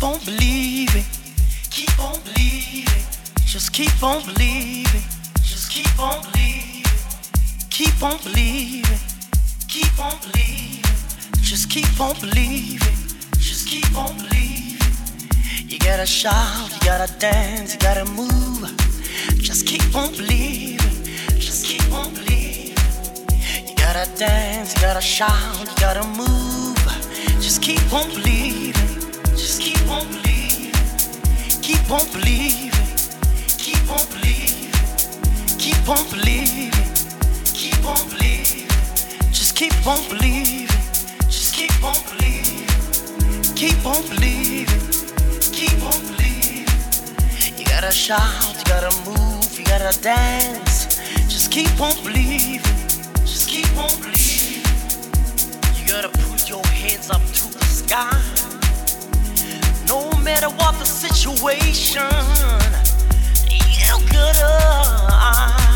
Keep on believing. Keep on believing. Just keep on believing. Just keep on believing. Keep on believing. Keep on believing. Just keep on believing. Just keep on believing. You gotta shout, you gotta dance, you gotta move. Just keep on believing. Just keep on believing. You gotta dance, you gotta shout, you gotta move. Just keep on believing. Keep on believing. Keep on believing. Keep on believing. Keep on believing. Just keep on believing. Just keep on believing. Keep on believing. Keep on believing. You gotta shout, you gotta move, you gotta dance. Just keep on believing. Just keep on believing. You gotta put your hands up to the sky. Matter what the situation, you gotta. You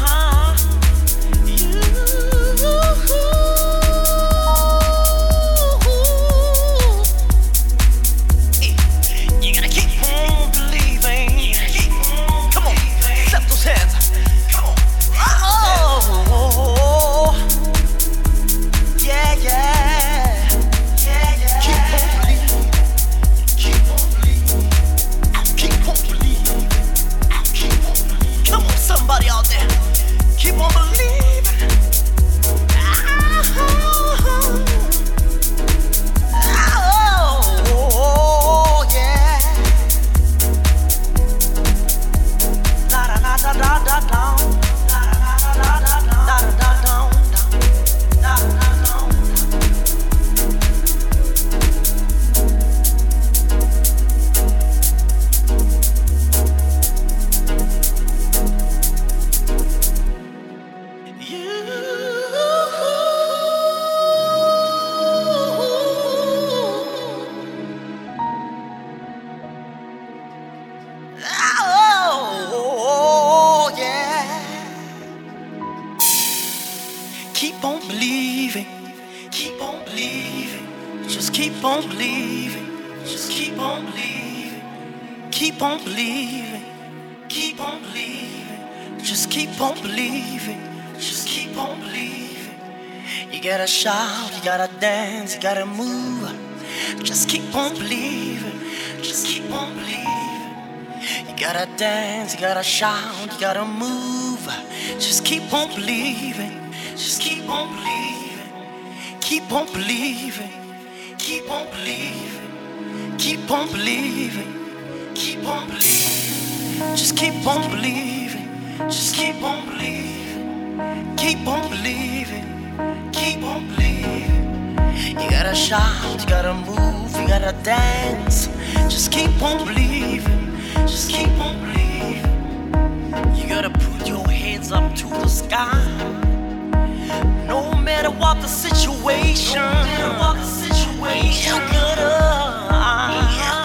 shout, you gotta move. Just keep on believing. Just keep on believing. Keep on believing. Keep on believing. Keep on believing. Keep on believing. Just keep on believing. Just keep on believing. Keep on believing. Keep on believing. You gotta shout, you gotta move, you gotta dance. Just keep on believing. Just keep on believing. You gotta put your hands up to the sky. No matter what the situation, no matter what the situation, you gotta.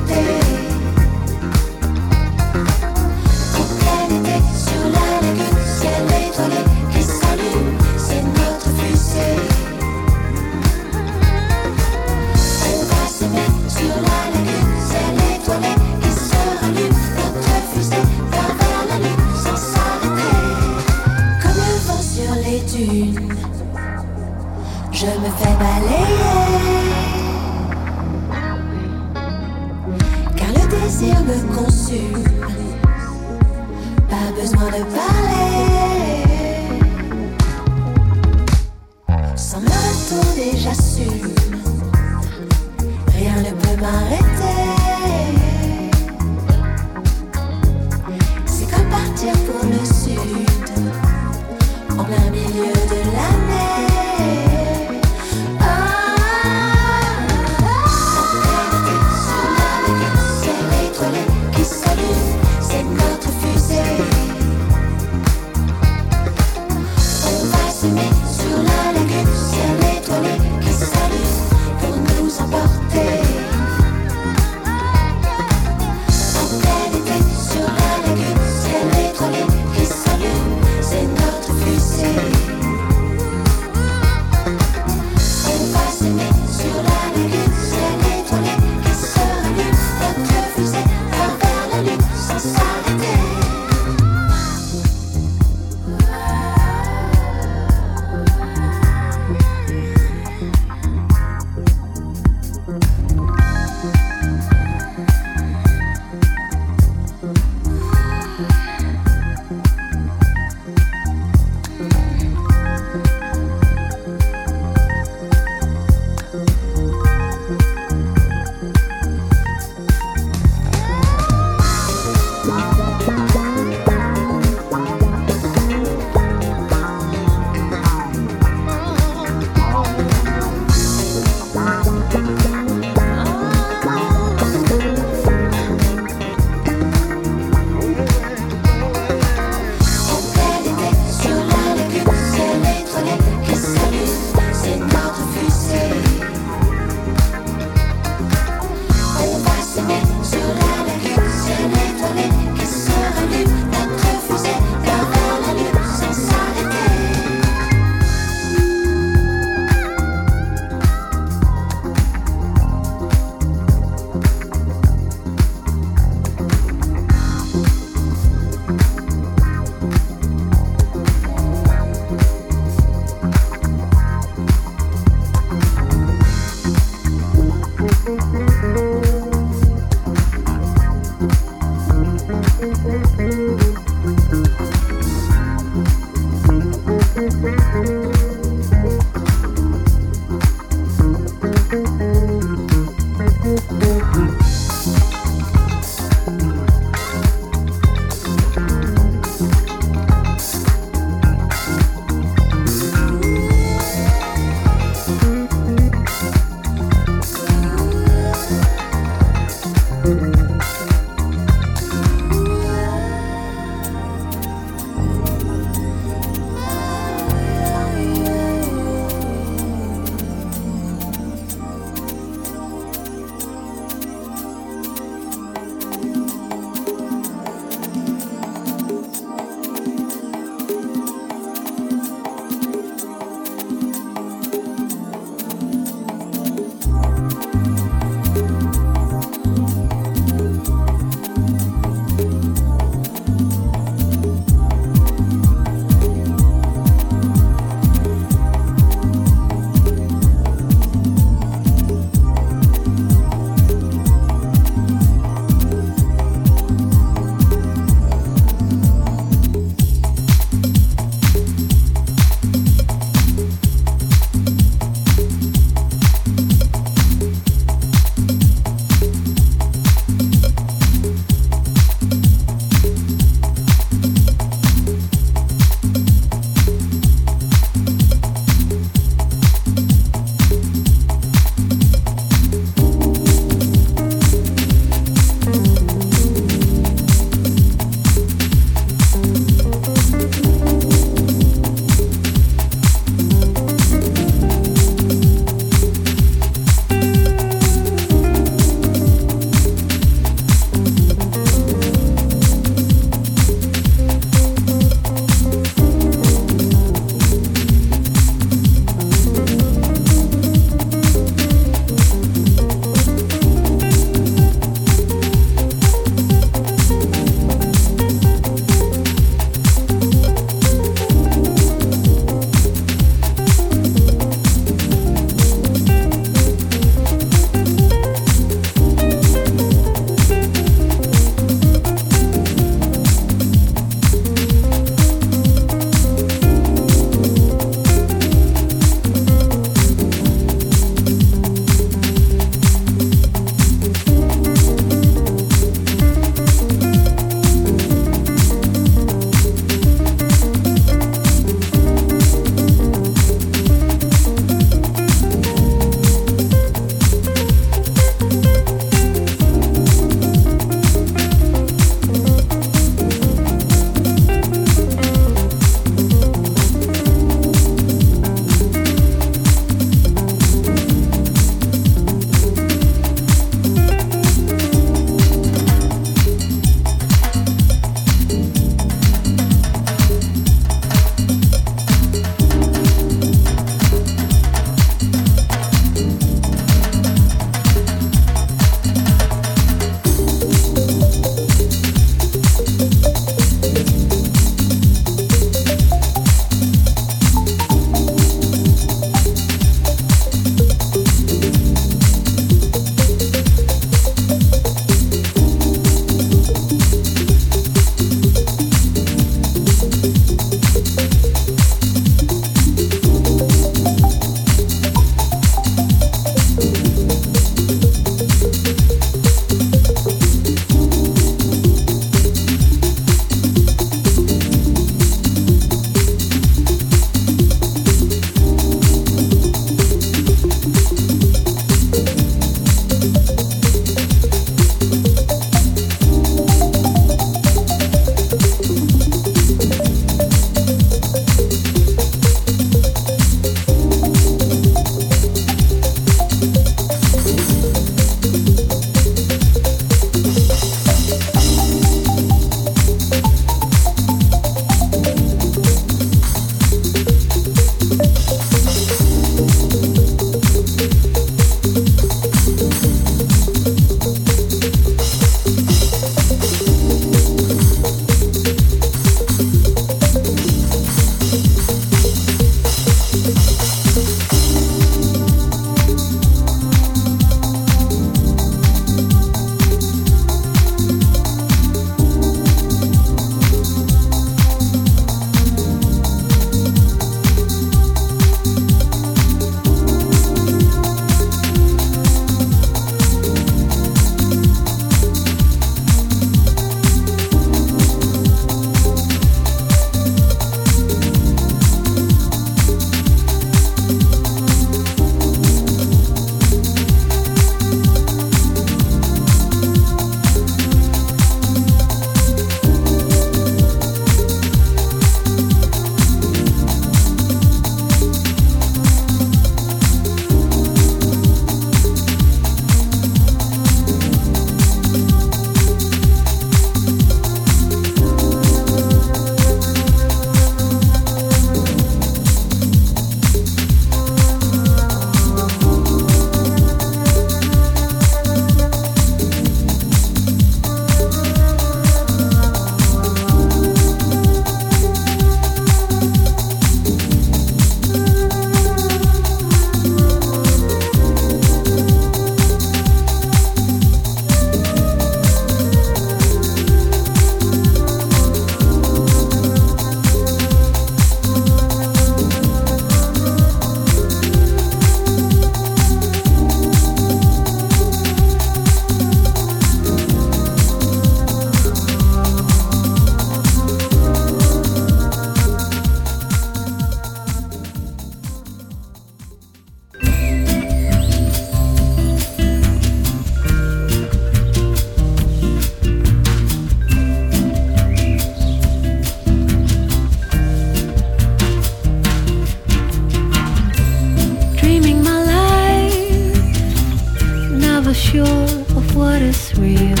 is real.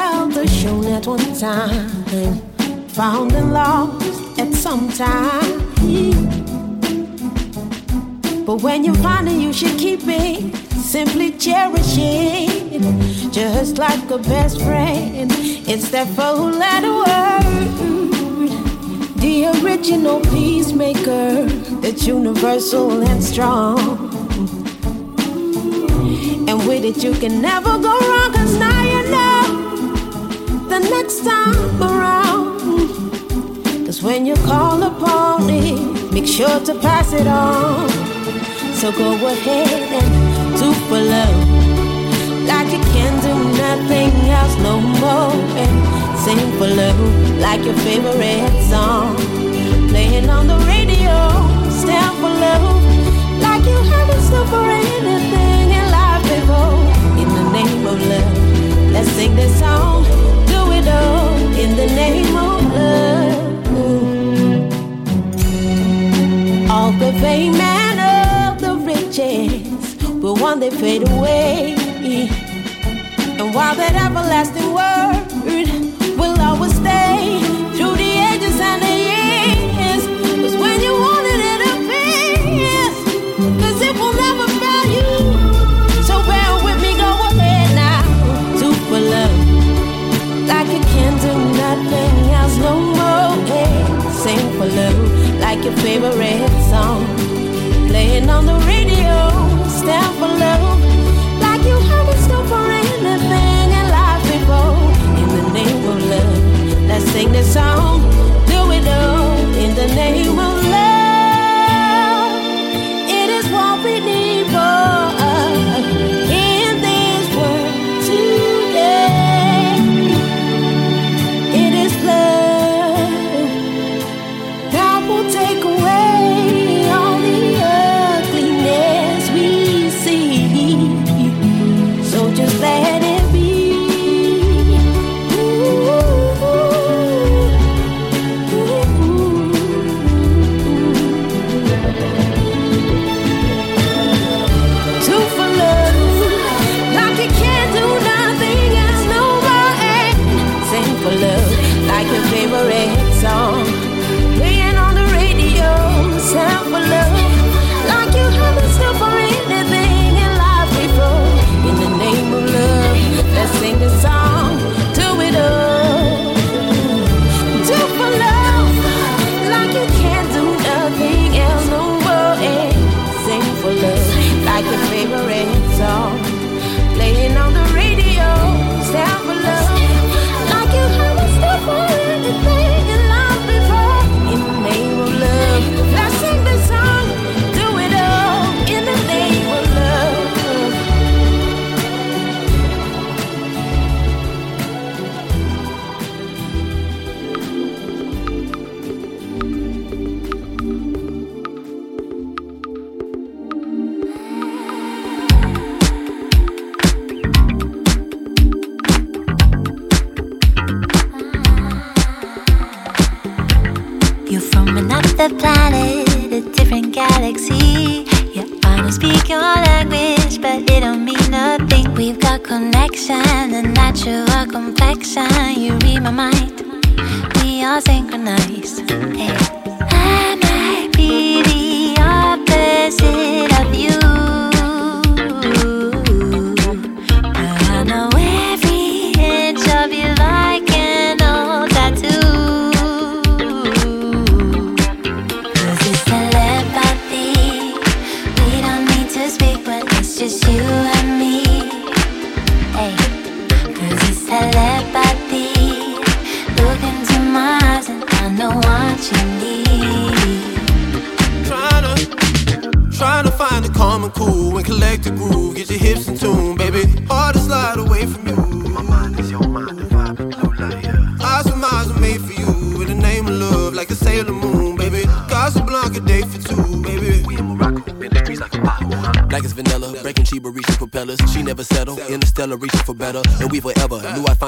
Ever the show at one time, found and lost at some time. But when you find it, you should keep it. Simply cherish it, just like a best friend. It's that four letter word, the original peacemaker, that's universal and strong. And with it, you can never go wrong, next time around. Cause when you call upon it, make sure to pass it on. So go ahead and do for love. Like you can do nothing else no more. And sing for love like your favorite song. Playing on the radio, stand for love. Like you haven't stood for anything in life before. In the name of love. Let's sing this song, one day fade away. And while that everlasting word like your favorite song. Playing on the radio, the planet, a different galaxy. Speak your language, but it don't mean nothing. We've got connection, a natural complexion. You read my mind, we are synchronized. Hey.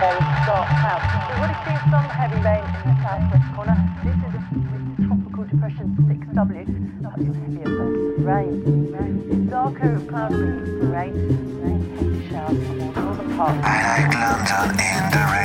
dark clouds. We would have seen some heavy rain in the southwest corner. This is tropical depression 6W. Of rain. rain. Darker rain. Rain, showers the parts. I like London in the rain.